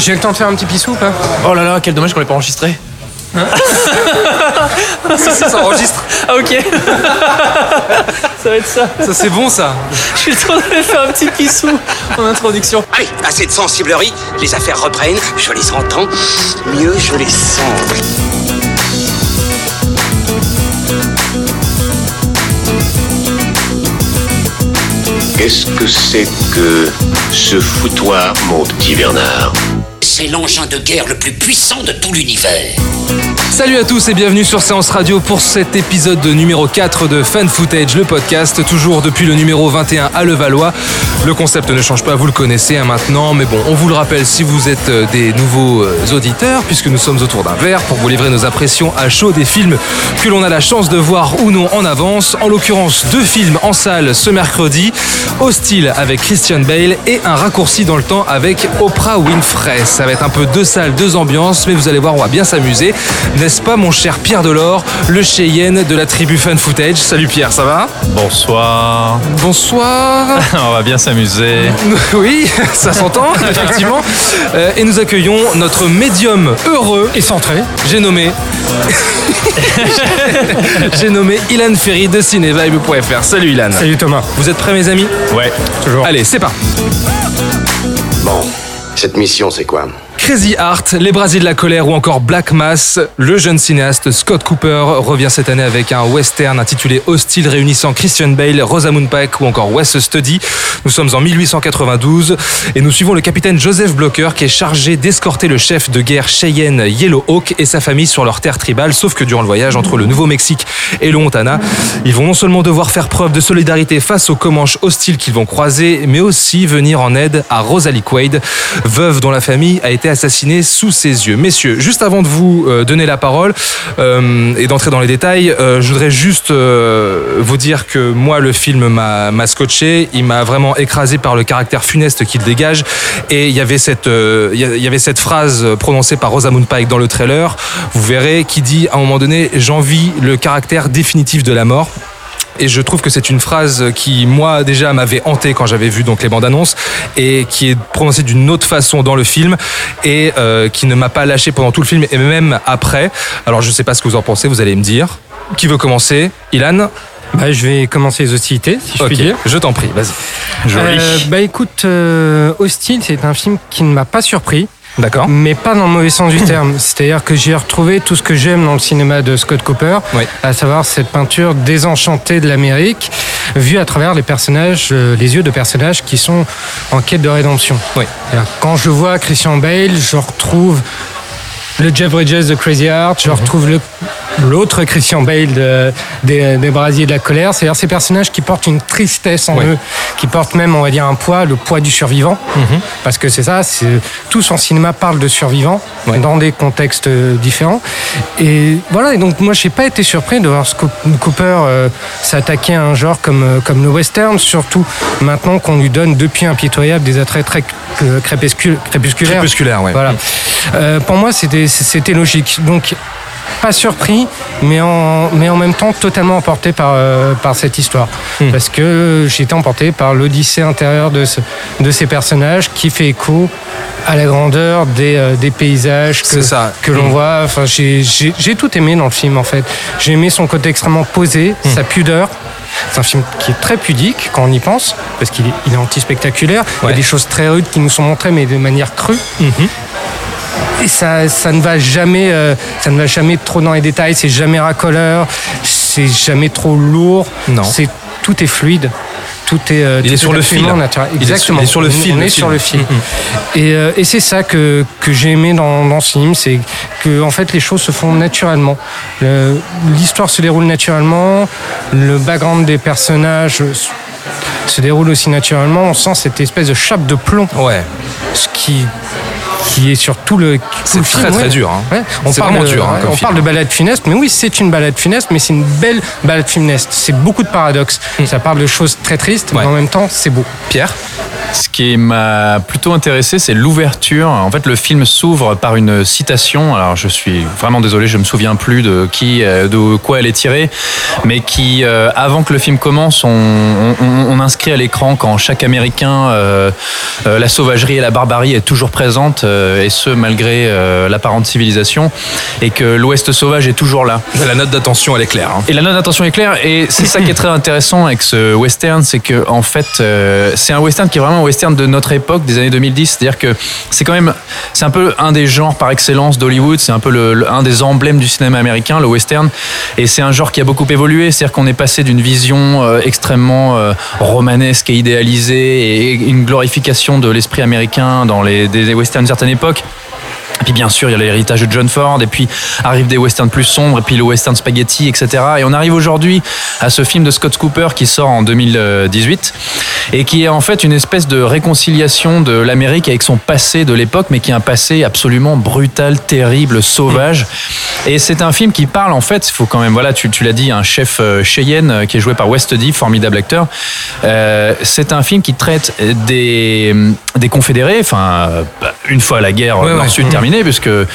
J'ai le temps de faire un petit pissou ou pas Oh là là, quel dommage qu'on l'ait pas enregistré. Si, si, ça enregistre. Ah ok. ça va être ça. Ça, c'est bon, ça. Je suis en train de faire un petit pissou en introduction. Allez, assez de sensiblerie, les affaires reprennent, je les entends, mieux je les sens. Qu'est-ce que c'est que ce foutoir, mon petit Bernard? C'est l'engin de guerre le plus puissant de tout l'univers. Salut à tous et bienvenue sur Séance Radio pour cet épisode de numéro 4 de Fan Footage, le podcast, toujours depuis le numéro 21 à Levallois. Le concept ne change pas, vous le connaissez hein, maintenant, mais bon, on vous le rappelle si vous êtes euh, des nouveaux euh, auditeurs, puisque nous sommes autour d'un verre pour vous livrer nos impressions à chaud des films que l'on a la chance de voir ou non en avance. En l'occurrence, deux films en salle ce mercredi, Hostile avec Christian Bale et un raccourci dans le temps avec Oprah Winfrey. Ça va être un peu deux salles, deux ambiances, mais vous allez voir, on va bien s'amuser. N'est-ce pas mon cher Pierre Delors, le Cheyenne de la tribu Fan Footage Salut Pierre, ça va? Bonsoir. Bonsoir. On va bien s'amuser. Oui, ça s'entend, effectivement. Euh, et nous accueillons notre médium heureux et centré. J'ai nommé. J'ai nommé Ilan Ferry de cinévibe.fr. Salut Ilan. Salut Thomas. Vous êtes prêts, mes amis? Ouais. Toujours. Allez, c'est parti. Bon, cette mission, c'est quoi? Crazy Heart, Les Brasiers de la colère ou encore Black Mass, le jeune cinéaste Scott Cooper revient cette année avec un western intitulé Hostile réunissant Christian Bale, Rosamund Pike ou encore Wes Studi. Nous sommes en 1892 et nous suivons le capitaine Joseph Blocker qui est chargé d'escorter le chef de guerre Cheyenne Yellow Hawk et sa famille sur leur terre tribale, sauf que durant le voyage entre le Nouveau-Mexique et le Montana, ils vont non seulement devoir faire preuve de solidarité face aux Comanches hostiles qu'ils vont croiser, mais aussi venir en aide à Rosalie Quaid, veuve dont la famille a été assassinée sous ses yeux. Messieurs, juste avant de vous euh, donner la parole euh, et d'entrer dans les détails, euh, je voudrais juste vous dire que moi, le film m'a scotché, il m'a vraiment écrasé par le caractère funeste qu'il dégage, et il y avait cette, il y avait cette phrase prononcée par Rosamund Pike dans le trailer, vous verrez, qui dit à un moment donné, j'envie le caractère définitif de la mort. Et je trouve que c'est une phrase qui, moi, déjà, m'avait hanté quand j'avais vu donc les bandes annonces et qui est prononcée d'une autre façon dans le film et euh, qui ne m'a pas lâché pendant tout le film et même après. Alors, je sais pas ce que vous en pensez, vous allez me dire. Qui veut commencer? Ilan? Bah, je vais commencer les hostilités, si je puis dire. je t'en prie, vas-y. Euh, bah écoute, euh, Hostile, c'est un film qui ne m'a pas surpris, D'accord mais pas dans le mauvais sens du terme. C'est-à-dire que j'ai retrouvé tout ce que j'aime dans le cinéma de Scott Cooper, Oui. à savoir cette peinture désenchantée de l'Amérique, vue à travers les personnages, euh, les yeux de personnages qui sont en quête de rédemption. Oui. Quand je vois Christian Bale, je retrouve le Jeff Bridges de Crazy Heart, je retrouve le l'autre Christian Bale de- des, des Brasiers de la colère, c'est-à-dire ces personnages qui portent une tristesse en Oui. eux, qui portent même, on va dire, un poids, le poids du survivant, parce que c'est ça, c'est tout son cinéma parle de survivants dans des contextes euh, différents. Et voilà, et donc moi, j'ai pas été surpris de voir Cooper euh, s'attaquer à un genre comme euh, comme le western, surtout maintenant qu'on lui donne depuis impitoyable des attraits très crépuscul- crépusculaires. Crépusculaire, ouais. Voilà. Euh, pour moi, c'était c'était logique. Donc, pas surpris, mais en, mais en même temps totalement emporté par, euh, par cette histoire. Hmm. Parce que j'ai été emporté par l'odyssée intérieure de, ce- de ces personnages qui fait écho à la grandeur des, euh, des paysages que, C'est ça. que l'on voit. Enfin, j'ai- tout aimé dans le film, en fait. J'ai aimé son côté extrêmement posé, Hmm. sa pudeur. C'est un film qui est très pudique quand on y pense, parce qu'il est, est anti-spectaculaire. Il y a des choses très rudes qui nous sont montrées, mais de manière crue. Et ça, ça ne va jamais, euh, ça ne va jamais trop dans les détails. C'est jamais racoleur, c'est jamais trop lourd. Non. C'est tout est fluide. Tout est, euh, Il tout est sur le fil. naturel. Il est sur- Exactement. il est sur le fil, On est film. sur le fil. Mhm. Et, euh, et c'est ça que, que j'ai aimé dans, dans ce film, c'est que en fait les choses se font naturellement. Le- L'histoire se déroule naturellement, le background des personnages se- se déroule aussi naturellement. On sent cette espèce de chape de plomb Ouais, ce qui qui est sur tout le, C'est film, très, très ouais. dur, hein. Ouais. On parle vraiment de- dur, hein, on parle de balade funeste, mais oui, c'est une balade funeste, mais c'est une belle balade funeste. C'est beaucoup de paradoxes. Ça parle de choses très tristes, Hmm. Mais en même temps, c'est beau. Pierre? Ce qui m'a plutôt intéressé, c'est l'ouverture. En fait, le film s'ouvre par une citation. Alors, je suis vraiment désolé, je me souviens plus de qui, euh, de quoi elle est tirée, mais qui, euh, avant que le film commence, on, on- on inscrit à l'écran quand chaque Américain, euh, euh, la sauvagerie et la barbarie est toujours présente, et ce malgré l'apparente civilisation, et que l'Ouest sauvage est toujours là. La note d'attention, elle est claire. hein. Et la note d'attention est claire et c'est ça qui est très intéressant avec ce western, c'est que en fait c'est un western qui est vraiment un western de notre époque, des années 2010. C'est-à-dire que c'est quand même c'est un peu un des genres par excellence d'Hollywood, c'est un peu le, un des emblèmes du cinéma américain, le western. Et c'est un genre qui a beaucoup évolué, c'est-à-dire qu'on est passé d'une vision euh, extrêmement euh, romanesque et idéalisée et une glorification de l'esprit américain dans les des westerns d'une certaine époque. Et puis bien sûr, il y a l'héritage de John Ford, et puis arrivent des westerns plus sombres, et puis le western spaghetti, etc. Et on arrive aujourd'hui à ce film de Scott Cooper qui sort en 2018, et qui est en fait une espèce de réconciliation de l'Amérique avec son passé de l'époque, mais qui est un passé absolument brutal, terrible, sauvage. Et c'est un film qui parle, en fait, il faut quand même, voilà, tu, tu l'as dit, un chef euh, Cheyenne euh, qui est joué par Westody, formidable acteur. Euh, c'est un film qui traite des, des confédérés, enfin, une fois la guerre Ouais, nord-sud Mhm. terminée, puisque euh,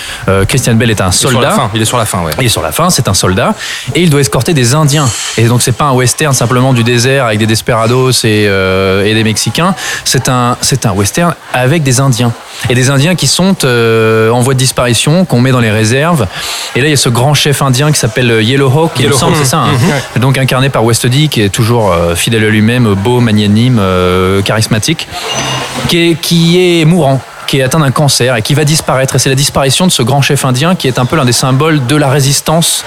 Christian Bell est un Il est sur la soldat. fin. Il est sur la fin, ouais. Sur la fin, c'est un soldat et il doit escorter des Indiens. Et donc c'est pas un western simplement du désert avec des desperados et, euh, et des Mexicains. C'est un c'est un western avec des Indiens et des Indiens qui sont euh, en voie de disparition, qu'on met dans les réserves. Et là il y a ce grand chef indien qui s'appelle Yellow Hawk, il me Yellow Hawk. c'est ça. hein. Donc incarné par Westody, qui est toujours euh, fidèle à lui-même, beau, magnanime, euh, charismatique, qui est, qui est mourant qui est atteint d'un cancer et qui va disparaître. Et c'est la disparition de ce grand chef indien qui est un peu l'un des symboles de la résistance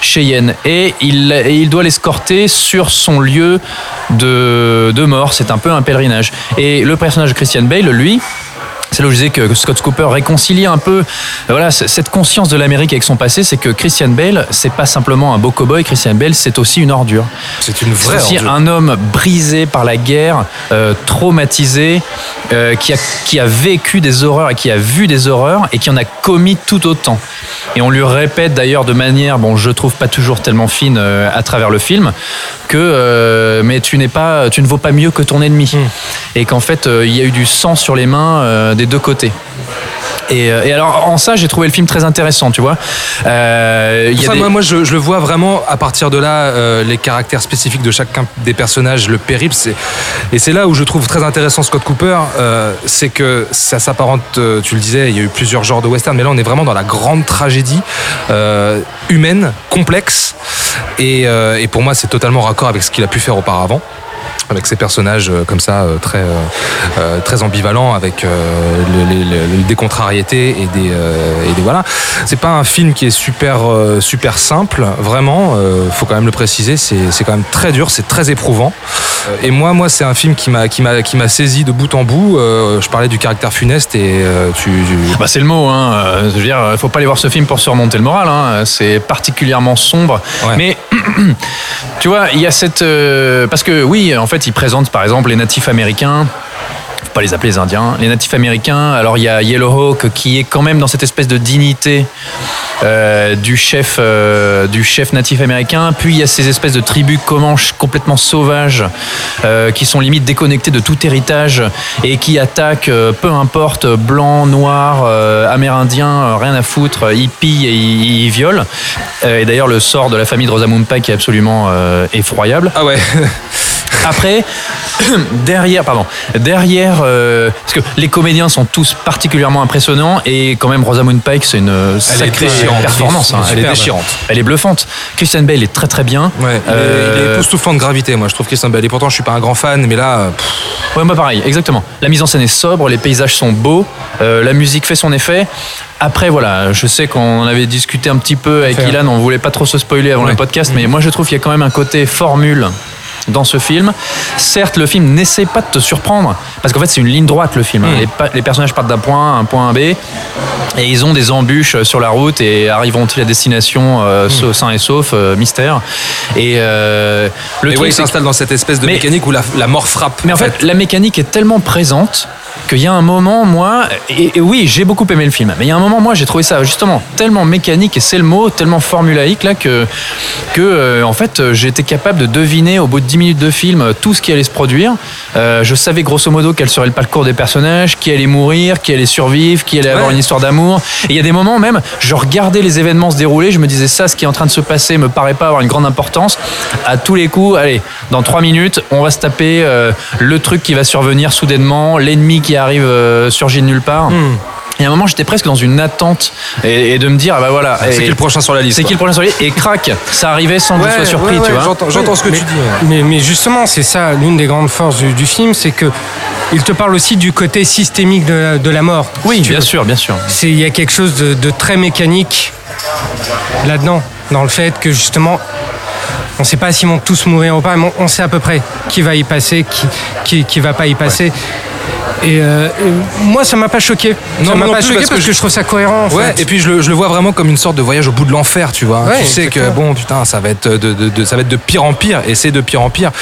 cheyenne. Et il, il doit l'escorter sur son lieu de, de mort. C'est un peu un pèlerinage. Et le personnage de Christian Bale, lui, c'est là où je disais que Scott Cooper réconcilie un peu euh, voilà, cette conscience de l'Amérique avec son passé, c'est que Christian Bale, c'est pas simplement un beau cowboy, Christian Bale, c'est aussi une ordure. C'est une C'est vraie aussi ordure. un homme brisé par la guerre, euh, traumatisé, euh, qui, a, qui a vécu des horreurs et qui a vu des horreurs et qui en a commis tout autant. Et on lui répète d'ailleurs de manière, bon, je trouve pas toujours tellement fine euh, à travers le film, que euh, mais tu n'es pas, tu ne vaux pas mieux que ton ennemi, et qu'en fait euh, il y a eu du sang sur les mains euh, des deux côtés. Et, euh, et alors en ça j'ai trouvé le film très intéressant, tu vois. Euh, il Pour y a ça, des- moi, moi je, je le vois vraiment à partir de là, euh, les caractères spécifiques de chacun des personnages, le périple. Et c'est là où je trouve très intéressant Scott Cooper, euh, c'est que ça s'apparente, tu le disais, il y a eu plusieurs genres de western, mais là on est vraiment dans la grande tragédie humaine, complexe. Et, et pour moi, c'est totalement raccord avec ce qu'il a pu faire auparavant avec ces personnages euh, comme ça euh, très euh, très ambivalents avec le- le- le- des contrariétés et des et des voilà c'est pas un film qui est super super simple vraiment faut quand même le préciser c'est c'est quand même très dur c'est très éprouvant et moi moi c'est un film qui m'a qui m'a qui m'a saisi de bout en bout je parlais du caractère funeste et tu, tu- Bah, c'est le mot, hein. Je veux dire, faut pas aller voir ce film pour se remonter le moral. Hein. C'est particulièrement sombre. Ouais. Mais tu vois, il y a cette parce que oui, en fait, il présente par exemple les natifs américains. Faut pas les appeler les Indiens. Les natifs américains. Alors il y a Yellow Hawk qui est quand même dans cette espèce de dignité. euh, du chef euh, du chef natif américain puis il y a ces espèces de tribus comanches complètement sauvages euh, qui sont limite déconnectées de tout héritage et qui attaquent peu importe blanc noir amérindien rien à foutre hippie et ils, ils violent et d'ailleurs le sort de la famille de Rosamund Pike est absolument effroyable ah ouais après, derrière, pardon, derrière, euh, parce que les comédiens sont tous particulièrement impressionnants et quand même Rosamund Pike, c'est une sacrée performance. hein. Elle est superbe. déchirante. Elle est bluffante. Christian Bale est très très bien. ouais il est- il est Euh, époustouflant de gravité moi je trouve Christian Bale et pourtant je suis pas un grand fan mais là pff, Ouais, moi pareil, exactement. La mise en scène est sobre, les paysages sont beaux, euh, la musique fait son effet. Après, voilà, je sais qu'on en avait discuté un petit peu avec. Ilan, on voulait pas trop se spoiler avant Ouais. le podcast, mais moi je trouve qu'il y a quand même un côté formule dans ce film. Certes, le film n'essaie pas de te surprendre, parce qu'en fait c'est une ligne droite le film. hein. Mm. Les, personnages partent d'un point A à un point B, et ils ont des embûches sur la route, et arriveront-ils à destination euh, sa- sains et saufs, euh, mystère. Et euh, le et truc, ouais, il c'est que- s'installe dans cette espèce de Mais- mécanique où la, la mort frappe mais en fait, la mécanique est tellement présente qu'il y a un moment, moi, et, et oui, j'ai beaucoup aimé le film, mais il y a un moment, moi, j'ai trouvé ça justement tellement mécanique, et c'est le mot, tellement formulaïque là, que, que euh, en fait, j'ai été capable de deviner au bout de 10 minutes de film tout ce qui allait se produire. Euh, je savais grosso modo quel serait le parcours des personnages, qui allait mourir, qui allait survivre, qui allait avoir une histoire d'amour. Et il y a des moments même, je regardais les événements se dérouler, je me disais ça, ce qui est en train de se passer me paraît pas avoir une grande importance. À tous les coups, allez, dans 3 minutes, on va se taper euh, le truc qui va survenir soudainement, l'ennemi qui arrive euh, surgit de nulle part. Et à un moment, j'étais presque dans une attente et, et de me dire, ah bah voilà. C'est qui le prochain sur la liste C'est qui le prochain sur la liste Et crac, ça arrivait sans que je sois surpris, tu vois. J'entends, j'entends ce que mais, tu dis. ouais. Mais, mais justement, c'est ça l'une des grandes forces du, du film, c'est que il te parle aussi du côté systémique de la, de la mort. Oui, si bien veux. sûr, bien sûr. C'est il y a quelque chose de, de très mécanique là-dedans, dans le fait que justement. On ne sait pas s'ils vont tous mourir ou pas, mais on sait à peu près qui va y passer, qui qui, qui va pas y passer. Et, euh, et moi, ça m'a pas choqué. Non, ça m'a pas choqué parce que que, je- trouve ça cohérent. En Ouais, fait. et puis je le, je le vois vraiment comme une sorte de voyage au bout de l'enfer, tu vois. Ouais, tu sais que bon, putain, ça va être de, de- de- ça va être de pire en pire, et c'est de pire en pire.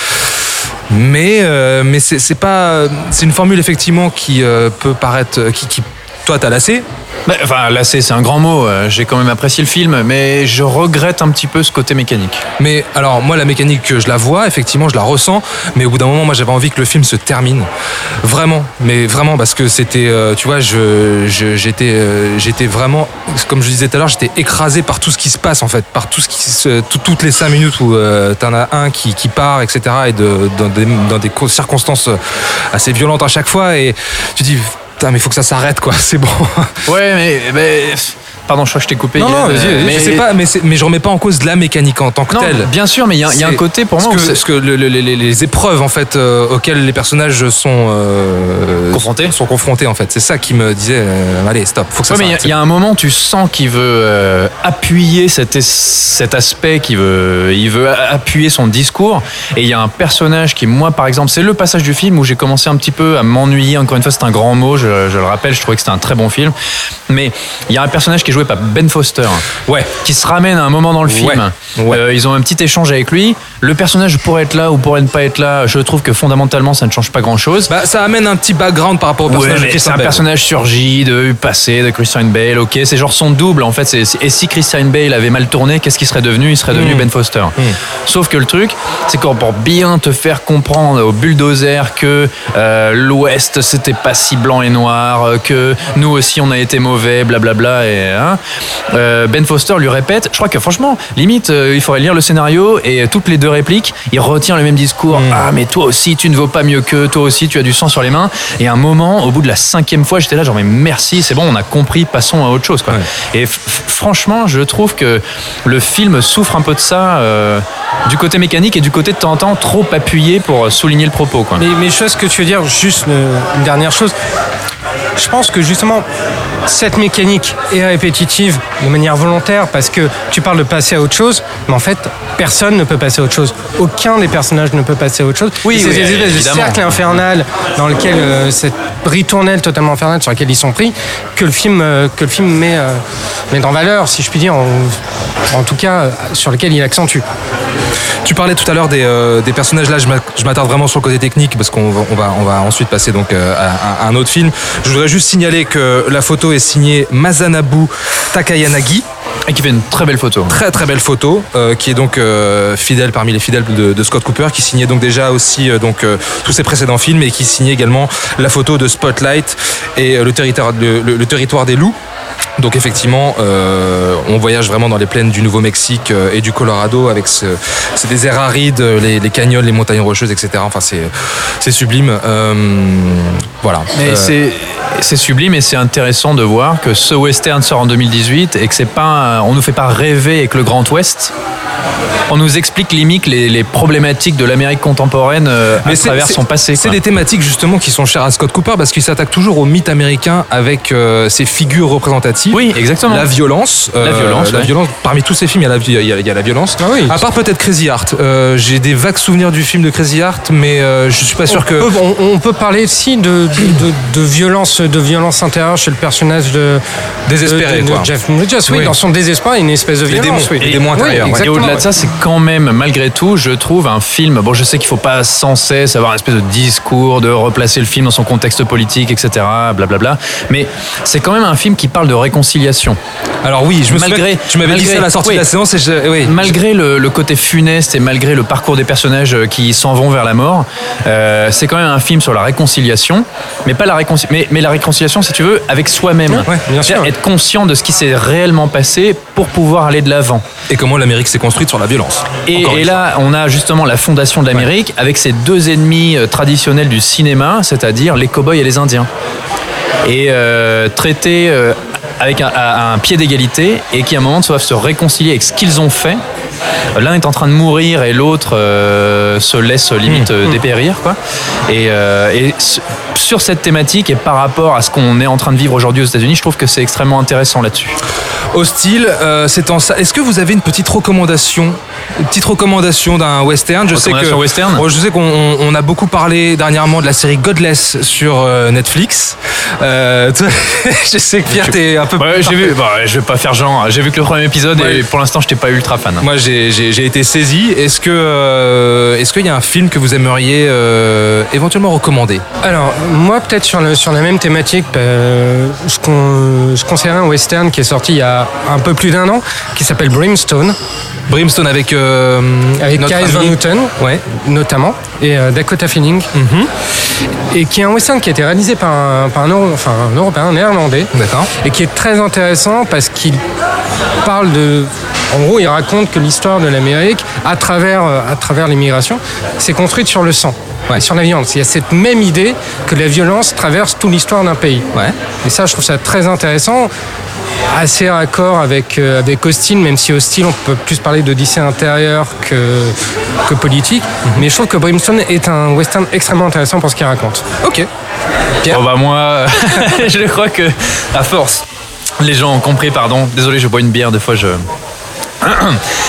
Mais euh, mais c'est c'est pas, c'est une formule effectivement qui euh, peut paraître, qui, qui toi t'as lassé. Bah, enfin, là, c'est un grand mot. euh, J'ai quand même apprécié le film, mais je regrette un petit peu ce côté mécanique. Mais alors moi la mécanique je la vois, effectivement je la ressens, mais au bout d'un moment moi j'avais envie que le film se termine, vraiment, mais vraiment parce que c'était, euh, tu vois, je je- j'étais euh, j'étais vraiment, comme je disais tout à l'heure, j'étais écrasé par tout ce qui se passe en fait, par tout ce qui se, tout- toutes les cinq minutes où euh, t'en as un qui, qui part, etc. et de, dans des dans des co- circonstances assez violentes à chaque fois et tu dis putain mais faut que ça s'arrête quoi, c'est bon. Ouais, mais. mais- Pardon, je crois que je t'ai coupé. Non, non, vas-y, mais- je sais pas, mais, c'est- mais je remets pas en cause la mécanique en tant que Non, telle. bien sûr, mais il y, a- il y a un côté pour moi parce que, c'est- parce que le- le- les, épreuves en fait euh, auxquelles les personnages sont euh, Confrontés. sont confrontés en fait c'est ça qui me disait euh, allez stop faut que ça Ouais, mais il y a- y, un moment, tu sens qu'il veut appuyer cet, aspect, qu'il veut, il veut a- appuyer son discours. Et il y a un personnage qui, moi, par exemple, c'est le passage du film où j'ai commencé un petit peu à m'ennuyer. Encore une fois, c'est un grand mot, je, je le rappelle, je trouvais que c'était un très bon film. Mais il y a un personnage qui est joué par Ben Foster, ouais qui se ramène à un moment dans le film. Ouais. Ouais. Euh, ils ont un petit échange avec lui. Le personnage pourrait être là ou pourrait ne pas être là. Je trouve que fondamentalement, ça ne change pas grand-chose. bah, ça amène un petit background par rapport au Ouais, personnage de mais c'est Christian un Bale. personnage surgi de passé de Christian Bale, ok, c'est genre son double en fait. Et si Christian Bale avait mal tourné, qu'est-ce qu'il serait devenu? Il serait devenu Ben Foster. Sauf que le truc, c'est qu'on pour bien te faire comprendre au bulldozer que euh, l'Ouest c'était pas si blanc et noir, euh, que nous aussi on a été mauvais, blablabla. Et hein, euh, Ben Foster lui répète. Je crois que franchement, limite, euh, il faudrait lire le scénario et toutes les deux répliques, il retient le même discours. Ah mais toi aussi tu ne vaux pas mieux que, toi aussi tu as du sang sur les mains. Et à un moment, au bout de la cinquième fois, j'étais là genre mais merci, c'est bon, on a compris, passons à autre chose quoi. Et franchement, je trouve que le film souffre un peu de ça, euh, du côté mécanique et du côté de temps en temps trop appuyé pour souligner le propos quoi. Mais, mais je sais ce que tu veux dire, juste une dernière chose. Je pense que justement, cette mécanique est répétitive de manière volontaire parce que tu parles de passer à autre chose, mais en fait, personne ne peut passer à autre chose. Aucun des personnages ne peut passer à autre chose. Oui, Et c'est oui, cercle infernal dans lequel, euh, cette ritournelle totalement infernale sur laquelle ils sont pris, que le film, euh, que le film met, euh, met en valeur, si je puis dire, en, en tout cas, euh, sur lequel il accentue. Tu parlais tout à l'heure des, des personnages. Là, je m'a- je m'attarde vraiment sur le côté technique parce qu'on va, on va, on va ensuite passer donc à, à un autre film. Je voudrais juste signaler que la photo est signée Masanabu Takayanagi. Et qui fait une très belle photo. Très très belle photo euh, qui est donc euh, fidèle parmi les fidèles de, de Scott Cooper qui signait donc déjà aussi euh, donc tous ses précédents films et qui signait également la photo de Spotlight et le territoire le- le- le territoire des loups. Donc effectivement, euh, on voyage vraiment dans les plaines du Nouveau-Mexique euh, et du Colorado avec ce, c'est des airs arides, les, les canyons, les montagnes rocheuses, etc. Enfin, c'est, sublime. Euh, voilà. Mais Euh, c'est sublime et c'est intéressant de voir que ce western sort en 2018 et que c'est pas on nous fait pas rêver avec le Grand Ouest. On nous explique limite les, les problématiques de l'Amérique contemporaine à travers son passé. C'est des thématiques justement qui sont chères à Scott Cooper parce qu'il s'attaque toujours au mythe américain avec ses figures représentatives. Oui, exactement. La violence. La violence, La ouais. violence. Parmi tous ces films, il y a la, il y a- il y a la violence. Ah oui. À part peut-être Crazy Heart. Euh, J'ai des vagues souvenirs du film de Crazy Heart, mais euh, je suis pas sûr que. On peut, on- on peut parler aussi de, de, de- de violence, de violence intérieure chez le personnage de, Désespéré, de, de- de quoi. Jeff Bridges. Oui, Oui. dans son désespoir, il y a une espèce de violence. démons, oui. les démons intérieurs, ouais. Et au-delà de ça, c'est quand même, malgré tout, je trouve un film. Bon, je sais qu'il faut pas sans cesse avoir un espèce de discours, de replacer le film dans son contexte politique, etc. Blablabla. Mais c'est quand même un film qui parle de réconciliation. Alors oui, je me Malgré- tu m'avais dit ça à la sortie oui. de la séance et je, oui. Malgré le, le côté funeste et malgré le parcours des personnages euh, qui s'en vont vers la mort, euh, c'est quand même un film sur la réconciliation, mais pas la réconciliation, mais, mais la réconciliation, si tu veux, avec soi-même. Ouais, bien sûr. Être conscient de ce qui s'est réellement passé pour pouvoir aller de l'avant. Et comment l'Amérique s'est construite sur la violence. Et, là, on a justement la fondation de l'Amérique avec ses deux ennemis euh, traditionnels du cinéma, c'est-à-dire les cow-boys et les Indiens. Et euh, traités euh, avec un, à un pied d'égalité et qui à un moment doivent se réconcilier avec ce qu'ils ont fait. L'un est en train de mourir et l'autre euh, se laisse limite euh, dépérir. Quoi. Et, euh, et sur cette thématique et par rapport à ce qu'on est en train de vivre aujourd'hui aux États-Unis, je trouve que c'est extrêmement intéressant là-dessus. Hostile, euh, c'est en ça. Est-ce que vous avez une petite recommandation, une petite recommandation d'un western? Je sais que western? Oh, je sais qu'on on- on a beaucoup parlé dernièrement de la série Godless sur euh, Netflix. Euh, je sais que Pierre t'es un peu. Ouais, j'ai vu, bah, je vais pas faire genre, j'ai vu que le premier épisode Ouais. et pour l'instant, je n'étais pas ultra fan. Moi, j'ai été saisi. Est-ce que euh, est-ce qu'il y a un film que vous aimeriez euh, éventuellement recommander? Alors, moi, peut-être sur, le- sur la même thématique, euh, je, con- je conseillerais un western qui est sorti il y a un peu plus d'un an, qui s'appelle Brimstone, Brimstone avec euh, avec Kyle Van Houten, Ouais. notamment, et euh, Dakota Fanning, et qui est un western qui a été réalisé par un, par un, enfin, un Européen, un néerlandais, D'accord. et qui est très intéressant parce qu'il parle de. En gros, il raconte que l'histoire de l'Amérique, à travers, euh, à travers l'immigration, s'est construite sur le sang, Ouais. et sur la violence. Il y a cette même idée que la violence traverse toute l'histoire d'un pays. Ouais. Et ça, je trouve ça très intéressant. Assez raccord avec, euh, avec Austin, même si Austin, on peut plus parler d'Odyssée intérieure que, que politique. Mais je trouve que Brimstone est un western extrêmement intéressant pour ce qu'il raconte. Ok. Pierre Bon bah moi, je crois que à force, les gens ont compris, pardon. Désolé, je bois une bière, des fois je.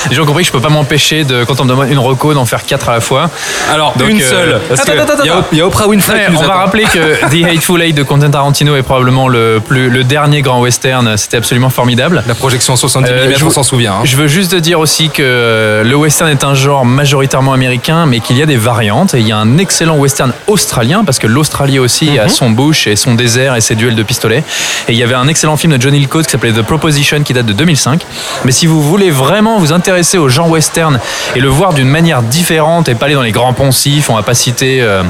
Les gens ont compris que je peux pas m'empêcher de, quand on me demande une reco, d'en faire quatre à la fois. Alors Donc, une euh, seule. Parce attends, attends, il y a- attends. il y, a Oprah Winfrey Ouais, qui nous on va rappeler que The Hateful Eight de Quentin Tarantino est probablement le, plus, le dernier grand western. C'était absolument formidable. La projection 70 Euh, mm, je on vous- s'en souvient. hein. Je veux juste dire aussi que euh, le western est un genre majoritairement américain, mais qu'il y a des variantes. Et il y a un excellent western australien, parce que l'Australie aussi a son bush et son désert et ses duels de pistolets. Et il y avait un excellent film de John Hillcoat qui s'appelait The Proposition, qui date de 2005. Mais si vous voulez vraiment vous intéresser au genre western et le voir d'une manière différente et pas aller dans les grands poncifs, on va pas citer... euh,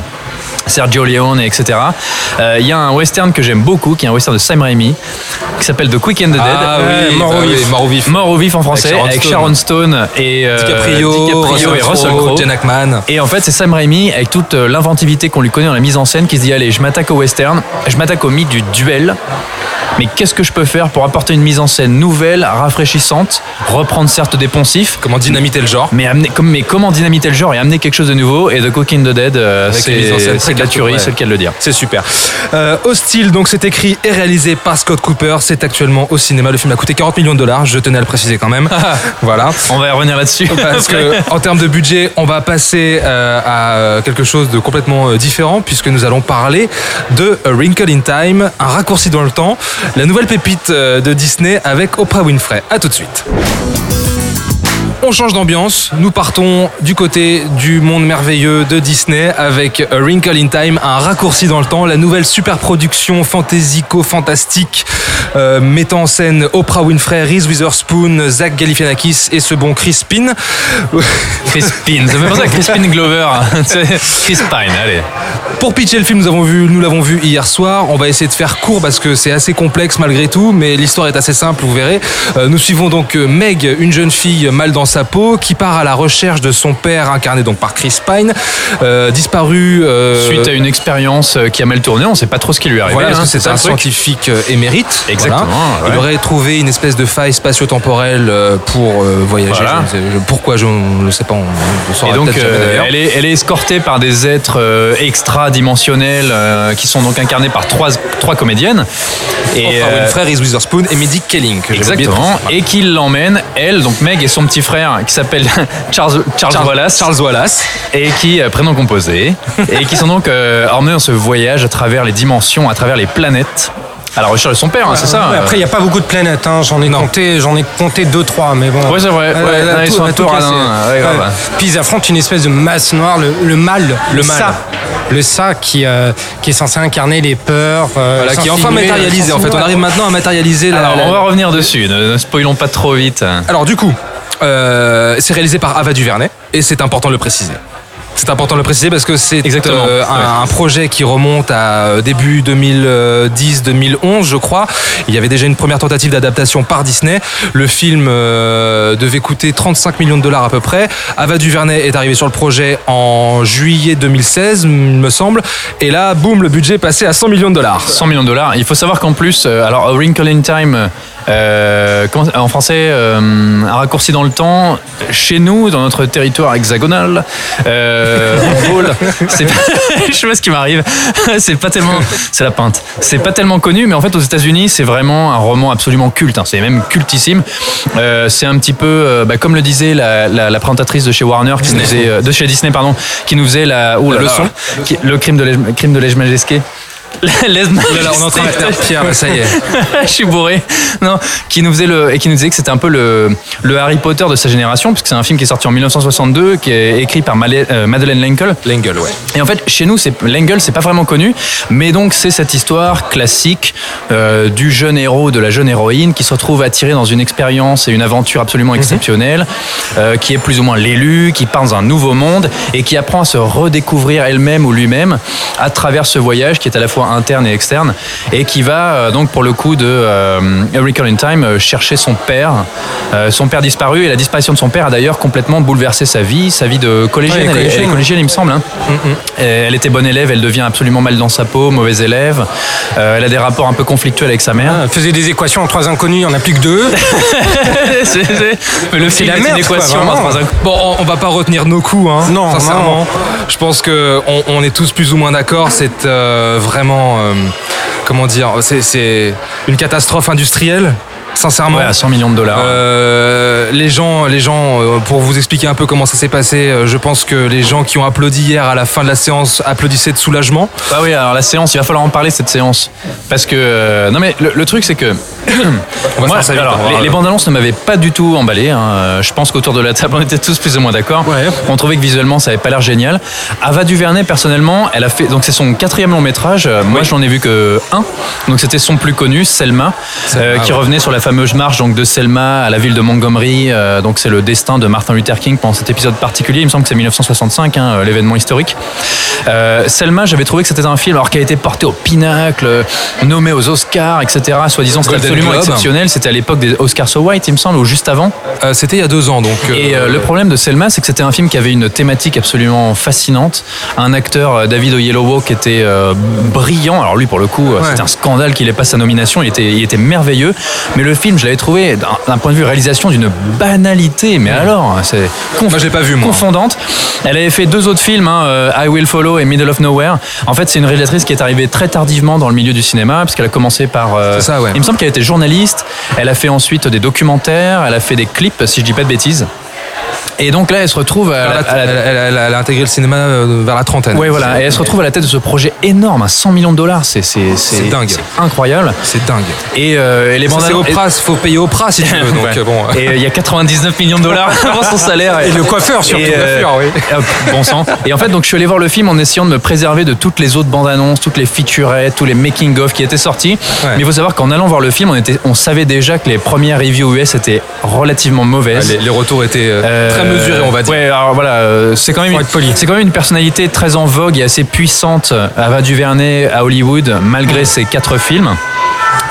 Sergio Leone, etc. Euh, Il y a un western que j'aime beaucoup, qui est un western de Sam Raimi, qui s'appelle The Quick and the Dead. Ah oui, mort bah au oui, vif. mort au vif. Mort au vif en français, Avec avec Sharon Stone et euh, DiCaprio, DiCaprio et Russell Crowe. Jen Ackman. Et en fait, c'est Sam Raimi, avec toute euh, l'inventivité qu'on lui connaît dans la mise en scène, qui se dit allez, je m'attaque au western, je m'attaque au mythe du duel. Mais qu'est-ce que je peux faire pour apporter une mise en scène nouvelle, rafraîchissante, reprendre certes des poncifs, Comment dynamiter le genre mais, amener, comme, mais comment dynamiter le genre et amener quelque chose de nouveau Et The Cooking the Dead, euh, c'est c'est de la tuerie, c'est le cas de le dire. C'est super. Euh, Hostile, donc c'est écrit et réalisé par Scott Cooper. C'est actuellement au cinéma. Le film a coûté 40 millions de dollars. Je tenais à le préciser quand même. voilà. On va y revenir là-dessus. Parce que en termes de budget, on va passer euh, à quelque chose de complètement euh, différent puisque nous allons parler de A Wrinkle in Time, un raccourci dans le temps, la nouvelle pépite euh, de Disney avec Oprah Winfrey. À tout de suite. On change d'ambiance, nous partons du côté du monde merveilleux de Disney avec A Wrinkle in Time, un raccourci dans le temps, la nouvelle super production fantaisico-fantastique euh, mettant en scène Oprah Winfrey, Reese Witherspoon, Zach Galifianakis et ce bon Chris Pine. Crispin, ça me fait penser à Crispin Glover. C'est Chris Pine, allez. Pour pitcher le film, nous avons vu, nous l'avons vu hier soir. On va essayer de faire court parce que c'est assez complexe malgré tout, mais l'histoire est assez simple, vous verrez. Euh, nous suivons donc euh, Meg, une jeune fille mal dans sa peau, qui part à la recherche de son père, incarné donc par Chris Pine, euh, disparu. euh, Suite à une expérience euh, qui a mal tourné, on sait pas trop ce qui lui est arrivé. Voilà, hein, c'est un scientifique émérite. Exactement, Voilà. Il aurait trouvé une espèce de faille spatio-temporelle pour voyager. Voilà. Je ne sais- je- pourquoi, je ne sais pas. On, on le saura Et donc, jamais, elle, est, elle est escortée par des êtres extra-dimensionnels qui sont donc incarnés par trois, trois comédiennes. Et, euh, Winfrey, Reese Witherspoon et Mindy que de Exactement. Et qui l'emmène, elle, donc Meg et son petit frère qui s'appelle Charles, Charles, Charles Wallace. Charles Wallace. Et qui, euh, prénom composé, et qui sont donc euh, emmenés dans ce voyage à travers les dimensions, à travers les planètes, à la recherche de son père, hein, c'est ça euh. après, il n'y a pas beaucoup de planètes. hein. J'en ai Non. compté, j'en ai compté deux, trois, mais bon. Ouais, c'est vrai. Euh, Ouais, euh, ils tout- sont un peu radins, ouais, grave. Ouais. Puis ils affrontent une espèce de masse noire, le, le mal, le, mal. ça, le ça qui, euh, qui est censé incarner les peurs. euh, Voilà, qui est enfin matérialisé. En fait, on arrive maintenant à matérialiser la. Alors, la- on va revenir dessus, ne, ne spoilons pas trop vite. Alors du coup, euh, c'est réalisé par Ava DuVernay et c'est important de le préciser. C'est important de le préciser parce que c'est euh, un, ouais. un projet qui remonte à euh, début 2010-2011, je crois. Il y avait déjà une première tentative d'adaptation par Disney. Le film euh, devait coûter 35 millions de dollars à peu près. Ava DuVernay est arrivé sur le projet en juillet 2016, il me semble. Et là, boum, le budget est passé à 100 millions de dollars. 100 millions de dollars. Il faut savoir qu'en plus, alors A Wrinkle in Time, euh, en français, euh, un raccourci dans le temps. Chez nous, dans notre territoire hexagonal, euh, en Gaule, c'est pas- je sais pas ce qui m'arrive. C'est pas tellement, c'est la pinte. C'est pas tellement connu, mais en fait aux États-Unis, c'est vraiment un roman absolument culte. hein. C'est même cultissime. C'est un petit peu, bah, comme le disait la, la- la présentatrice de chez Warner, qui nous faisait, de chez Disney, pardon, qui nous faisait la, oh là La leçon. qui- le crime de crime de Oh là on est en train de faire Pierre, là, ça y est. je suis bourré. Non, qui nous faisait le et qui nous disait que c'était un peu le, le Harry Potter de sa génération, puisque c'est un film qui est sorti en 1962, qui est écrit par euh, Madeleine L'Engle. L'angle, ouais. Et en fait, chez nous, c'est L'Engle, c'est pas vraiment connu, mais donc c'est cette histoire classique euh, du jeune héros, de la jeune héroïne, qui se retrouve attirée dans une expérience et une aventure absolument exceptionnelle, euh, qui est plus ou moins l'élu, qui part dans un nouveau monde et qui apprend à se redécouvrir elle-même ou lui-même à travers ce voyage qui est à la fois interne et externe et qui va euh, donc pour le coup de euh, A Wrinkle in Time euh, chercher son père, euh, son père disparu et la disparition de son père a d'ailleurs complètement bouleversé sa vie, sa vie de collégienne. Ouais, elle, est collégienne, il me semble. hein. Euh, Elle était bonne élève, elle devient absolument mal dans sa peau, mauvaise élève. Euh, elle a des rapports un peu conflictuels avec sa mère. Elle faisait des équations en trois inconnus, il n'y en a plus que deux. Mais le film la est une merde, quoi, équation Bon, on, on va pas retenir nos coups, hein, Non, sincèrement. non. Je pense que on, on est tous plus ou moins d'accord. C'est euh, vraiment, euh, comment dire, c'est- c'est une catastrophe industrielle, sincèrement. Ouais, à 100 millions de dollars. Euh, les gens, les gens, euh, pour vous expliquer un peu comment ça s'est passé, euh, je pense que les gens qui ont applaudi hier à la fin de la séance applaudissaient de soulagement. Ah oui, alors la séance, il va falloir en parler cette séance. Parce que. non mais le, le truc c'est que. On va Moi, vite, alors, va- les, les bandes annonces ne m'avaient pas du tout emballé. hein. Je pense qu'autour de la table, on était tous plus ou moins d'accord. Ouais. On trouvait que visuellement, ça avait pas l'air génial. Ava DuVernay, personnellement, elle a fait. Donc, c'est son quatrième long métrage. Moi, je n'en ai vu que un. Donc, c'était son plus connu, Selma, qui ouais. revenait sur la fameuse marche donc, de Selma à la ville de Montgomery. Euh, donc, c'est le destin de Martin Luther King pendant cet épisode particulier. Il me semble que c'est 1965, hein, euh, l'événement historique. Euh, Selma, j'avais trouvé que c'était un film alors qui a été porté au pinacle, nommé aux Oscars, etc. Soi-disant, c'était absolument exceptionnel. C'était à l'époque des Oscars So White, il me semble, ou juste avant. Euh, C'était il y a deux ans, donc. Et le problème de Selma, c'est que c'était un film qui avait une thématique absolument fascinante. Un acteur, David Oyelowo, qui était brillant. Alors lui, pour le coup, Ouais. c'était un scandale qu'il ait pas sa nomination. Il était, il était merveilleux. Mais le film, je l'avais trouvé, d'un- point de vue réalisation, d'une banalité. Mais alors, c'est conf- Moi, pas vu, moi. confondante. Elle avait fait deux autres films, hein, euh, I Will Follow et Middle of Nowhere. En fait, c'est une réalisatrice qui est arrivée très tardivement dans le milieu du cinéma, puisqu'elle a commencé par. euh, ça, ouais. Il me semble qu'elle était journaliste. Elle a fait ensuite des documentaires. Elle a fait des clips, si je dis pas de bêtises. Et donc là, elle se retrouve à, Elle, la- à la- elle- elle- elle a intégré le cinéma euh, vers la trentaine. Ouais, voilà. Et elle se retrouve à la tête de ce projet énorme, à 100 millions de dollars. C'est c'est- C'est dingue. incroyable. C'est dingue. Et euh, et les bandes C'est Oprah, faut payer Oprah si tu veux. Donc Ouais. bon. Et euh, il y a 99 millions de dollars avant son salaire. Et le coiffeur, surtout. Et, euh, coiffeur, oui. bon sang. Et en fait, donc, je suis allé voir le film en essayant de me préserver de toutes les autres bandes annonces, toutes les featurettes, tous les making-of qui étaient sortis. Ouais. Mais il faut savoir qu'en allant voir le film, on, était, on savait déjà que les premières reviews US étaient relativement mauvaises. Les, les retours étaient euh, très Euh, mesurés, on va dire. Ouais, alors voilà, euh, c'est quand même, une- être poli. c'est quand même une personnalité très en vogue et assez puissante. Ava DuVernay à Hollywood, malgré ses quatre films.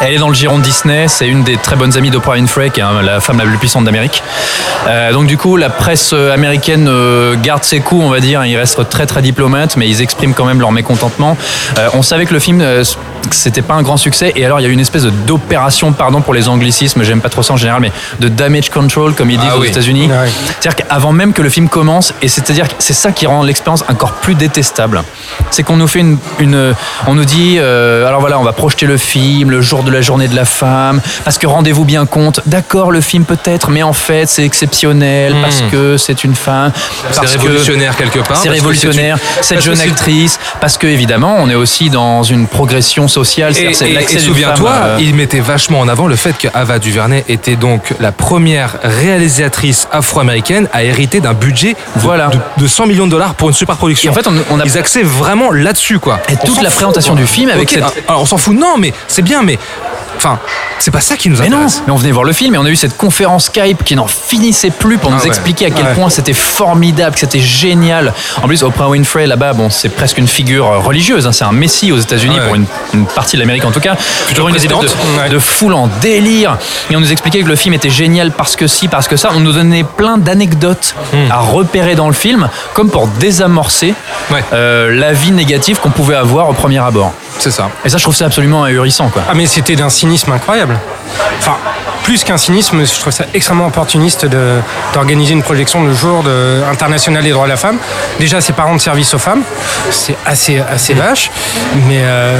Elle est dans le giron de Disney. C'est une des très bonnes amies d'Oprah Winfrey, qui est hein, la femme la plus puissante d'Amérique. Euh, donc du coup, la presse euh, américaine euh, garde ses coups, on va dire. Ils restent très très diplomates, mais ils expriment quand même leur mécontentement. Euh, on savait que le film, euh, c'était pas un grand succès. Et alors, il y a eu une espèce d'opération, pardon pour les anglicismes, j'aime pas trop ça en général, mais de damage control, comme ils disent Ah aux oui. États-Unis. C'est-à-dire qu'avant même que le film commence, et c'est-à-dire que c'est ça qui rend l'expérience encore plus détestable, c'est qu'on nous fait une, une- on nous dit, euh, alors voilà, on va projeter le film le jour de la journée de la femme, parce que rendez-vous bien compte, d'accord, le film peut-être, mais en fait c'est exceptionnel parce que c'est une femme, C'est que- révolutionnaire quelque part. c'est révolutionnaire, une- cette jeune actrice, parce que évidemment, on est aussi dans une progression sociale. Et, et- et souviens-toi, euh, il mettait vachement en avant le fait que Ava DuVernay était donc la première réalisatrice afro-américaine à hériter d'un budget de, Voilà. de, de 100 millions de dollars pour une super production. Et en fait, on- on a- Ils axaient vraiment là-dessus, quoi. Et On toute la présentation du film avec Ok, cette- Alors on s'en fout, non, mais c'est bien, mais enfin, c'est pas ça qui nous Mais non, intéresse. mais on venait voir le film et on a eu cette conférence Skype qui n'en finissait plus pour Ah nous ouais. expliquer à quel Ouais. point c'était formidable, que c'était génial. En plus, Oprah Winfrey là-bas, bon, c'est presque une figure euh, religieuse, hein, c'est un messie aux États-Unis Ouais. pour une, une partie de l'Amérique en tout cas. Toujours une espèce de, présidente. Ouais. de foule en délire. Et on nous expliquait que le film était génial parce que si, parce que ça. On nous donnait plein d'anecdotes Hmm. à repérer dans le film, comme pour désamorcer euh, l'avis négatif qu'on pouvait avoir au premier abord. C'est ça. Et ça, je trouve ça absolument ahurissant, quoi. Ah mais c'était d'un cynisme incroyable. Enfin, plus qu'un cynisme, je trouve ça extrêmement opportuniste de- d'organiser une projection le jour de, international des droits de la femme. Déjà, c'est pas rendre service aux femmes, c'est assez assez vache. Mais euh,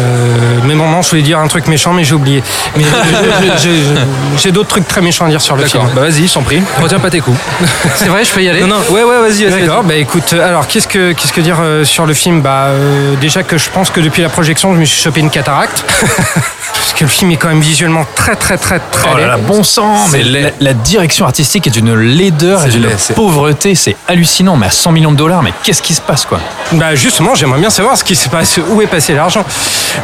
mais bon, non, je voulais dire un truc méchant, mais j'ai oublié. Mais j'ai d'autres trucs très méchants à dire sur le film. Bah vas-y, je t'en prie. Retiens pas tes coups. C'est vrai, je peux y aller. non, non, ouais, ouais, vas-y, vas-y. D'accord, bah écoute, alors qu'est-ce que qu'est-ce que dire euh, sur le film? Bah euh, déjà que je pense que depuis la projection, je me suis chopé une cataracte. Parce que le film est quand même visuellement très très très très Oh là laid. là, bon sang, mais la, la direction artistique est d'une laideur et d'une pauvreté, c'est hallucinant. Mais à 100 millions de dollars, mais qu'est-ce qui se passe quoi? Bah justement, j'aimerais bien savoir ce qui se passe, où est passé l'argent.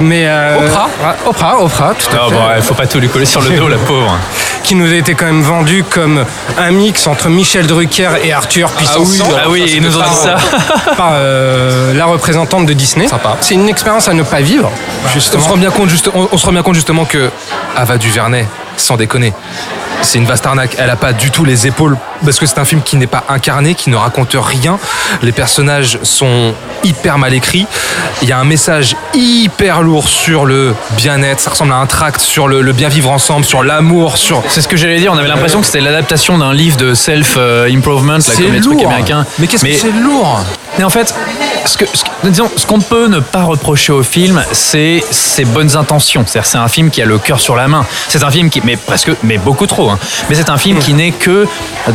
Mais euh, Oprah ah, Oprah, Oprah, tout à fait. faut pas tout lui coller sur le dos, la pauvre. Qui nous a été quand même vendu comme un mix entre Michel Drucker et Arthur puissance oui, 100. Ah oui, ils nous ont dit ça. par euh, la représentante de Disney. Sympa. C'est une expérience à ne pas vivre, On se justement. rend bien compte, juste, on, on se rend bien compte justement que Ava DuVernay, sans déconner, c'est une vaste arnaque. Elle a pas du tout les épaules parce que c'est un film qui n'est pas incarné, qui ne raconte rien. Les personnages sont hyper mal écrits. Il y a un message hyper lourd sur le bien-être. Ça ressemble à un tract sur le, le bien vivre ensemble, sur l'amour, sur. C'est ce que j'allais dire, on avait l'impression que c'était l'adaptation d'un livre de self-improvement, là, C'est comme les trucs américains. Mais qu'est-ce que c'est lourd Mais en fait, ce que, ce que- disons, ce qu'on peut ne pas reprocher au film, c'est ses bonnes intentions. C'est-à-dire, c'est un film qui a le cœur sur la main. C'est un film qui, mais presque, mais beaucoup trop. Hein. Mais c'est un film qui n'est que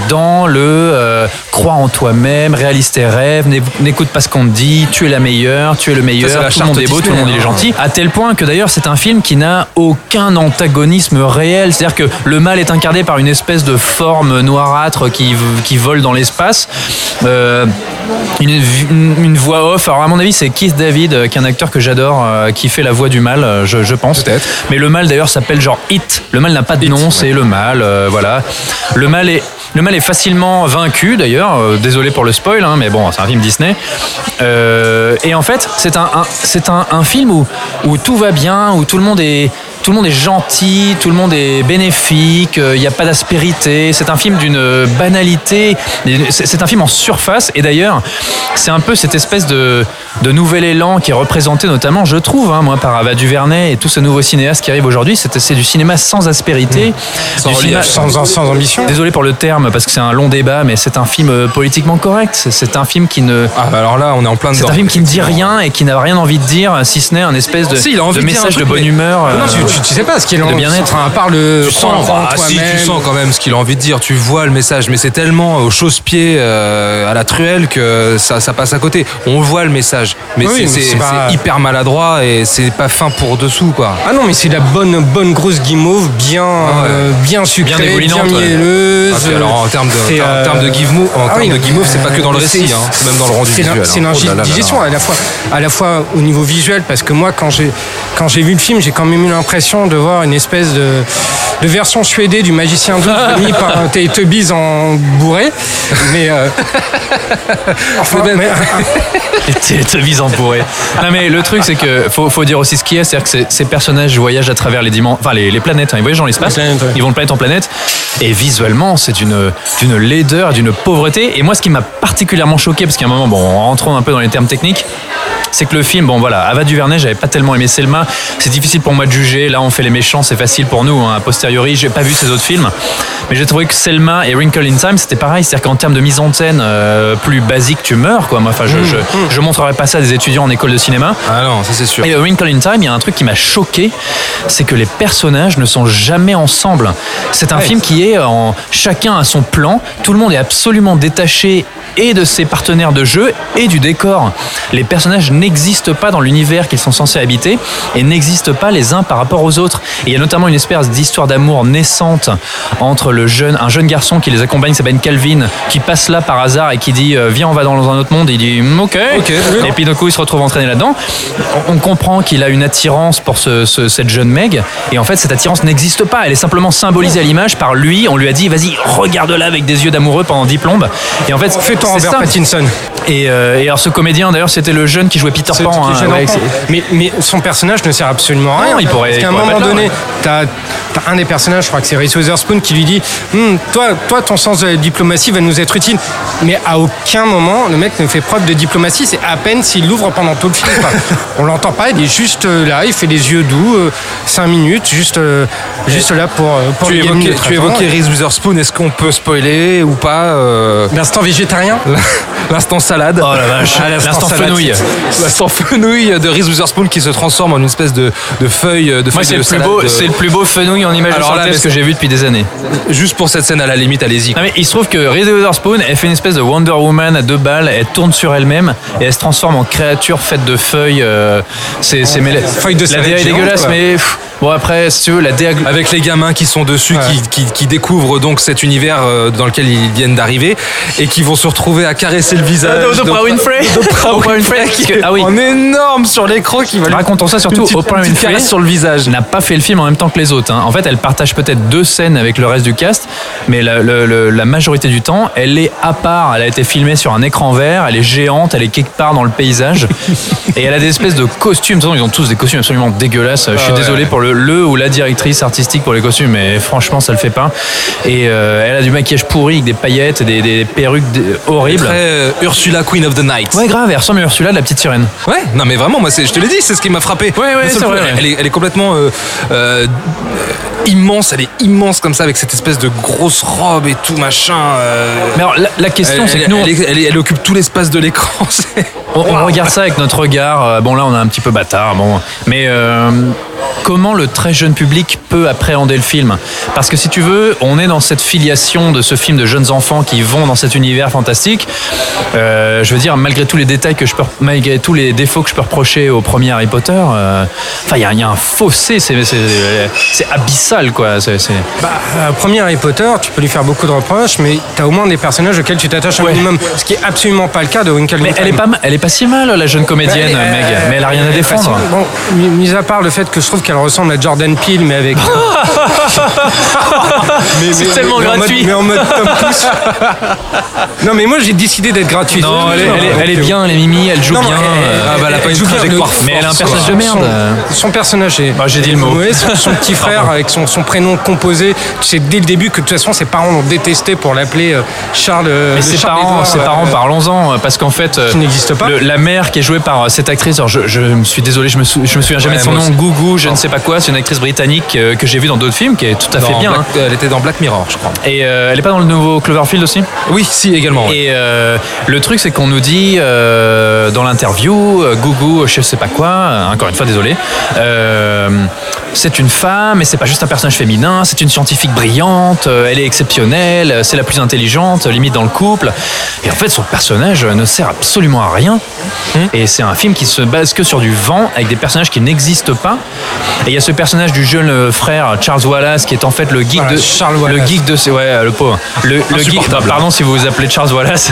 dans le euh, crois en toi-même, réalise tes rêves, n'é- n'écoute pas ce qu'on te dit, tu es la meilleure, tu es le meilleur, tout le monde est beau, tout le monde est hein. gentil. À tel point que d'ailleurs, c'est un film qui n'a aucun antagonisme réel. C'est-à-dire que le mal est incarné par une espèce de forme noirâtre qui, qui vole dans l'espace. Euh, une, une- une voix off. Alors à mon avis, c'est Keith David, euh, qui est un acteur que j'adore, euh, qui fait la voix du mal, euh, je, je pense. Peut-être. Mais le mal d'ailleurs s'appelle genre It. Le mal n'a pas de nom, c'est le mal. euh, voilà. Le mal est le mal est facilement vaincu d'ailleurs. Euh, désolé pour le spoil, hein, mais bon, c'est un film Disney. Euh, et en fait, c'est un, un- c'est un, un film où où tout va bien, où tout le monde est tout le monde est gentil, tout le monde est bénéfique, euh, il n'y a pas d'aspérité. C'est un film d'une banalité. C'est un film en surface. Et d'ailleurs, c'est un peu cette espèce de, de nouvel élan qui est représenté notamment, je trouve, hein, moi, par Ava DuVernay et tous ces nouveaux cinéastes qui arrivent aujourd'hui. C'est du cinéma sans aspérité. Sans cinéma- Sans, sans ambition. Désolé pour le terme, parce que c'est un long débat, mais c'est un film euh, politiquement correct. C'est- un film qui ne. Ah bah alors là, on est en plein C'est un film qui ne dit rien et qui n'a rien envie de dire, si ce n'est un espèce de, Si, il a envie de message de bonne mais- humeur. Non, euh, tu, sais pas ce qu'il en bien-être. Enfin, à part le. Tu sens, crois en ah, si, tu sens quand même ce qu'il a envie de dire. Tu vois le message, mais c'est tellement au chausse-pied, euh, à la truelle, que ça, ça passe à côté. On voit le message, mais Oui, c'est- pas- hyper maladroit et c'est pas fin pour dessous, quoi. Ah non, mais c'est la bonne, bonne grosse guimauve, bien, euh, bien sucrée, Bien bien, ouais. mielleuse. Ah, alors en termes de, en euh, termes de guimauve, en ah oui, de guimauve, c'est pas que dans le récit, hein, c'est même dans le rendu visuel. C'est hein. Oh là. à la fois, à la fois au niveau visuel, parce que moi, quand j'ai quand j'ai vu le film, j'ai quand même eu l'impression de voir une espèce de de version suédée du magicien 12 mis par un Teletubbies en bourré. Mais. euh, enfin, mais- T'es te vis en bourré. Non mais le truc c'est que faut, faut dire aussi ce qui est, c'est-à-dire que ces, personnages voyagent à travers les enfin les, les planètes, hein, ils voyagent dans l'espace, Les planètes, ouais. ils vont de planète en planète, et visuellement c'est d'une d'une laideur, d'une pauvreté. Et moi ce qui m'a particulièrement choqué, parce qu'à un moment, bon, en rentrant un peu dans les termes techniques, c'est que le film, bon voilà, Ava DuVernay, j'avais pas tellement aimé Selma, c'est difficile pour moi de juger. Là, on fait les méchants, c'est facile pour nous. Hein. A posteriori, j'ai pas vu ces autres films, mais j'ai trouvé que Selma et Wrinkle in Time, c'était pareil, c'est-à-dire qu'en termes de mise en scène euh, plus basique, tu meurs quoi. Moi, enfin, je, je, je montrerai pas ça à des étudiants en école de cinéma. Ah non, ça c'est sûr. Et euh, Wrinkle in Time, il y a un truc qui m'a choqué, c'est que les personnages ne sont jamais ensemble. C'est un film qui est en chacun à son plan. Tout le monde est absolument détaché et de ses partenaires de jeu et du décor. Les personnages n'existent pas dans l'univers qu'ils sont censés habiter et n'existent pas les uns par rapport aux autres. Et il y a notamment une espèce d'histoire d'amour naissante entre le jeune, un jeune garçon qui les accompagne, qui s'appelle Calvin, qui passe là par hasard et qui dit euh, viens on va dans un autre monde. Et il dit Mm, ok. Et puis d'un coup il se retrouve entraîné là-dedans. On comprend qu'il a une attirance pour ce- ce- cette jeune Meg et en fait cette attirance n'existe pas. Elle est simplement symbolisée à l'image par lui. On lui a dit vas-y regarde-la avec des yeux d'amoureux pendant 10 plombes. Et en fait Fais-toi Robert ça. Pattinson. Et, euh, et alors ce comédien d'ailleurs c'était le jeune qui jouait Peter Pan. hein, ouais, mais, mais son personnage ne sert absolument à rien. Il pourrait- Parce qu'à un moment donné, ouais. t'as as un des personnages, je crois que c'est Reese Witherspoon, qui lui dit Hum, toi, toi, ton sens de la diplomatie va nous être utile. Mais à aucun moment, le mec ne fait preuve de diplomatie. C'est à peine s'il l'ouvre pendant tout le film. quoi. On l'entend pas, il est juste euh, là, il fait des yeux doux, 5 minutes, juste, euh, juste là pour, euh, pour Tu évoquais, tu 13 ans. évoquais Reese Witherspoon, est-ce qu'on peut spoiler ou pas euh, L'instant végétarien? L'instant salade. Oh la vache, Ah, l'instant fenouil. L'instant fenouil de Reese Witherspoon qui se transforme en une espèce de, de feuille de Moi feuille c'est de le, plus beau, c'est le plus beau fenouil en image de Alors là, que j'ai vu depuis des années. Juste pour cette scène à la limite, allez-y. Non mais il se trouve que Reese Witherspoon, elle fait une espèce de Wonder Woman à deux balles, elle tourne sur elle-même et elle se transforme en créature faite de feuilles. euh, c'est c'est mêlé- Feuilles de La DA est dégueulasse, quoi. mais pff, bon après si tu veux la DA Avec les gamins qui sont dessus, qui, qui, qui découvrent donc cet univers euh, dans lequel ils viennent d'arriver et qui vont se retrouver à caresser le visage Winfrey. Oprah Winfrey ah oui. en énorme sur l'écran qui va lui Racontons ça surtout une petite, Oprah une petite Winfrey caresse sur le visage. n'a pas fait le film en même temps que les autres. hein. En fait, elle partage peut-être deux scènes avec le reste du cast, mais la, le- le- la majorité du temps, elle est à part. Elle a été filmée sur un écran vert, elle est géante, elle est quelque part dans le paysage, et elle a des espèces de costumes. De toute façon, Ils ont tous des costumes absolument dégueulasses. Je suis ouais, désolé ouais. pour le, le ou la directrice artistique pour les costumes, mais franchement, ça le fait pas. Et euh, elle a du maquillage pourri avec des paillettes, et des, des perruques dé- horribles. Très euh, Ursula Queen of the Night. Ouais, grave, elle ressemble à Ursula, la petite sirène. Ouais, non mais vraiment, moi c'est- je te l'ai dit, c'est ce qui m'a frappé. Ouais, ouais, c'est vrai, ouais. Elle, est, elle est complètement euh, euh, immense, elle est immense comme ça avec cette espèce de grosse robe et tout machin. euh, Mais alors, la, la question, c'est que nous, elle occupe tout l'espace de l'écran. On, on regarde ça avec notre regard. euh, Bon, là, on est un petit peu bâtard. Bon, mais euh, comment le très jeune public peut appréhender le film? Parce que si tu veux, on est dans cette filiation de ce film de jeunes enfants qui vont dans cet univers fantastique. Euh, je veux dire, malgré tous les détails que je peux, malgré tous les défauts que je peux reprocher au premier Harry Potter, enfin, il y, y a un fossé. C'est c'est- abyssal, quoi. C'est- c'est- Bah, euh, premier Harry Potter, tu peux lui faire beaucoup de reproches, mais tu as au moins des personnages auxquels tu t'attaches un Ouais. minimum. Ce qui est absolument pas le cas de Winkle Mais elle est pas, ma- elle est pas si mal, la jeune comédienne, Elle est- Meg. euh, Mais elle a rien à est défendre. Bon, mis à part le fait que je trouve qu'elle ressemble à Jordan Peele, mais avec. mais, C'est tellement mais en mode- gratuit. mais en mode Tom Cruise. non, mais moi j'ai décidé d'être gratuit. Non, elle est, elle est- elle est bien, elle est mimi, elle joue Non, bien. elle- euh, Ah bah elle a pas une joue bien, trajectoire mais elle a un personnage de merde. Son, son personnage est. Bah, j'ai dit le mot. Son petit frère avec son, son prénom composé. Tu sais dès le début que de toute façon ses parents l'ont détesté pour l'appeler euh, Charles. euh, Mais ses Charles parents, ses euh, parents, parlons-en, parce qu'en fait, Qui n'existe pas. le- la mère qui est jouée par cette actrice, alors je, je me suis désolé, je me, sou- je me souviens jamais Ouais, de son nom. Gougou, je ne sais pas quoi, c'est une actrice britannique que j'ai vue dans d'autres films, qui est tout à fait bien. Black- hein. Elle était dans Black Mirror, je crois. Et euh, elle est pas dans le nouveau Cloverfield aussi? Oui, si également. ouais. Et euh, le truc, c'est qu'on nous dit euh, dans l'interview, Gougou, je sais pas quoi, encore une fois, désolé, c'est une femme, mais c'est pas juste un personnage féminin, c'est une scientifique brillante, euh, elle est exceptionnelle, euh, c'est la plus intelligente, euh, limite dans le couple. Et en fait, son personnage ne sert absolument à rien. Et c'est un film qui se base que sur du vent, avec des personnages qui n'existent pas. Et il y a ce personnage du jeune frère Charles Wallace, qui est en fait le guide Voilà, de. Charles Wallace. Le geek de ouais, le pauvre. Le, le geek, pardon si vous vous appelez Charles Wallace,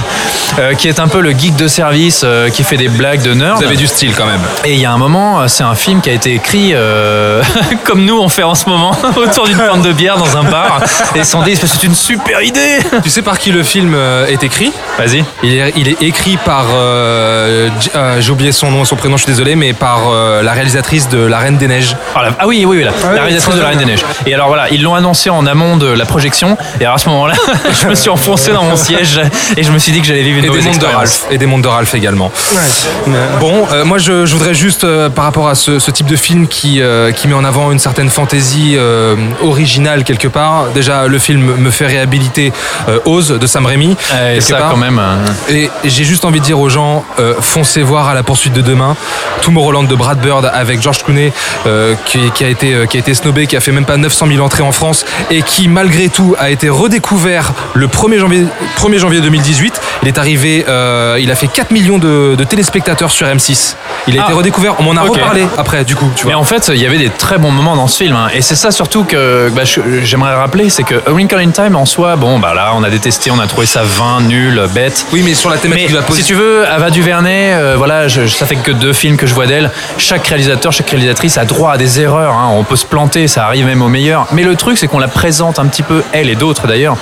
euh, qui est un peu le geek de service, euh, qui fait des blagues de nerd. Vous avez du style quand même. Et il y a un moment, c'est un film qui a été écrit euh, comme nous on fait en ce moment, autour d'une pinte de bière dans un bar. Et ils se sont dit, c'est une super idée. Tu sais par qui le film euh, est écrit? Vas-y. il est, il est écrit par, euh, euh, j'ai oublié son nom et son prénom, je suis désolé, mais par euh, la réalisatrice de La Reine des Neiges. Ah, la- ah oui, oui, oui, la, oui, la réalisatrice de La Reine des Neiges. Et alors voilà, ils l'ont annoncé en amont de la projection. Et alors à ce moment-là, je me suis enfoncé dans mon siège et je me suis dit que j'allais vivre une Et des mondes de. Ralph. Et des mondes de Ralph également. Ouais. Bon, euh, moi je, je voudrais juste, euh, par rapport à ce, ce type de film qui, euh, qui met en avant une certaine fantaisie euh, originale quelque part, déjà le film me fait réhabiliter euh, Oz de Sam Raimi. Et ça part. quand même. euh, Et j'ai juste envie de dire aux gens, euh, foncez voir à la poursuite de demain. Tomorrowland de Brad Bird avec George Clooney, euh, qui, qui a été, qui a été snobé, qui a fait même pas 900 000 entrées en France et qui malgré tout a été redécouvert le 1er janvier, 1er janvier 2018. Il est arrivé, euh, il a fait 4 millions de, de téléspectateurs sur M6. Il a Ah. été redécouvert, on m'en a reparlé après du coup. Tu Mais vois. en fait, il y avait des très bons moments dans ce film. hein. Et c'est ça surtout que bah, j'aimerais rappeler, c'est que A Wrinkle in Time en soi, bon, bah là, on a détesté, on a trouvé ça vain, nul, bête. Oui, mais sur la Mais thématique de la si tu veux, Ava DuVernay, euh, voilà, je, ça fait que deux films que je vois d'elle. Chaque réalisateur, chaque réalisatrice a droit à des erreurs. hein. On peut se planter, ça arrive même au meilleur. Mais le truc, c'est qu'on la présente un petit peu, elle et d'autres d'ailleurs,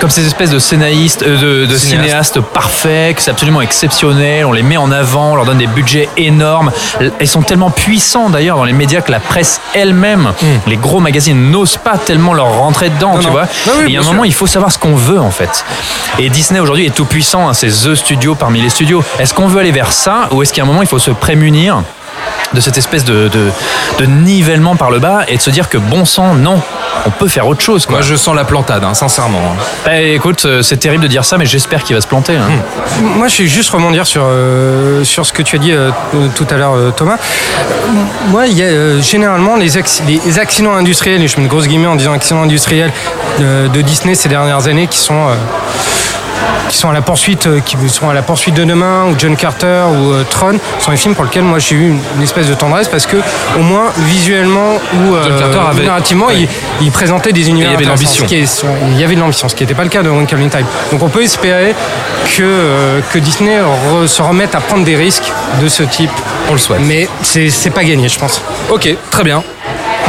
comme ces espèces de scénaristes, euh, de, de Cinéastes. Cinéastes parfaits, que c'est absolument exceptionnel. On les met en avant, on leur donne des budgets énormes. Elles sont tellement puissants d'ailleurs dans les médias que la presse elle-même, les gros magazines n'osent pas tellement leur rentrer dedans, Hmm. Non, tu non. vois. Ah oui, Et il y a un sûr. moment, il faut savoir ce qu'on veut en fait. Et Disney aujourd'hui est tout puissant, hein, c'est The Studio parmi les studios. Est-ce qu'on veut aller vers ça ou est-ce qu'à un moment il faut se prémunir de cette espèce de, de, de nivellement par le bas et de se dire que bon sang, non, on peut faire autre chose. Quoi. Moi je sens la plantade, hein, sincèrement. hein. Bah, écoute, euh, c'est terrible de dire ça, mais j'espère qu'il va se planter. hein. Moi, je vais juste rebondir sur, euh, sur ce que tu as dit euh, tout à l'heure, euh, Thomas. Moi, il y a euh, généralement les, acc- les accidents industriels, et je mets de grosses guillemets en disant accidents industriels euh, de Disney ces dernières années qui sont. Qui sont à la poursuite, euh, qui sont à la poursuite de demain, ou John Carter, ou euh, Tron, sont des films pour lesquels moi j'ai eu une, espèce de tendresse parce que au moins visuellement ou euh, narrativement, ouais. il, il présentait des univers. Et il y avait de l'ambition. ce qui est- il y avait de l'ambition, ce qui n'était pas le cas de Wrinkle in Time. Donc on peut espérer que, que Disney re- se remette à prendre des risques de ce type. On le souhaite. Mais c'est pas gagné, je pense. Ok, très bien.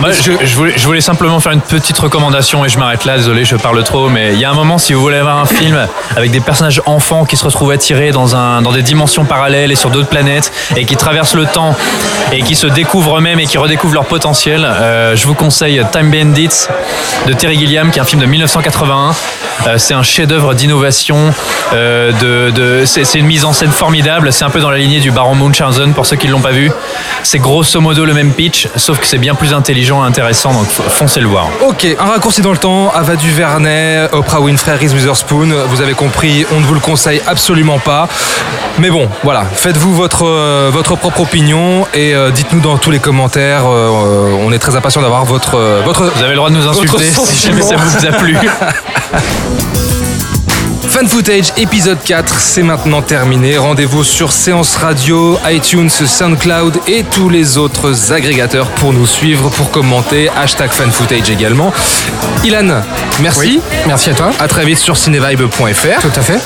Moi, je, voulais, simplement faire une petite recommandation et je m'arrête là, désolé, je parle trop, mais il y a un moment, si vous voulez avoir un film avec des personnages enfants qui se retrouvent attirés dans, des dimensions parallèles et sur d'autres planètes et qui traversent le temps et qui se découvrent eux-mêmes et qui redécouvrent leur potentiel, euh, je vous conseille Time Bandits de Terry Gilliam, qui est un film de 1981. Euh, c'est un chef-d'œuvre d'innovation, euh, c'est une mise en scène formidable, c'est un peu dans la lignée du Baron Munchausen pour ceux qui ne l'ont pas vu. C'est grosso modo le même pitch, sauf que c'est bien plus intelligent intéressant, donc foncez le voir. Ok, un raccourci dans le temps, Ava DuVernay, Oprah Winfrey, Reese Witherspoon, vous avez compris, on ne vous le conseille absolument pas. Mais bon, voilà, faites-vous votre, euh, votre propre opinion et euh, dites-nous dans tous les commentaires, euh, on est très impatient d'avoir votre, votre, Vous avez le droit de nous insulter si jamais ça vous a plu. Fan Footage épisode 4, c'est maintenant terminé. Rendez-vous sur Séance Radio, iTunes, SoundCloud et tous les autres agrégateurs pour nous suivre, pour commenter. Hashtag Fan Footage également. Ilan, merci. Merci à toi. À très vite sur cinevibe.fr. Tout à fait.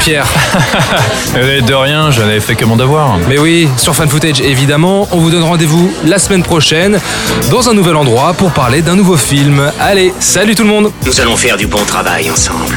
Pierre, De rien, je n'avais fait que mon devoir. mais oui, sur Fan Footage évidemment. On vous donne rendez-vous la semaine prochaine dans un nouvel endroit pour parler d'un nouveau film. Allez, salut tout le monde Nous allons faire du bon travail ensemble.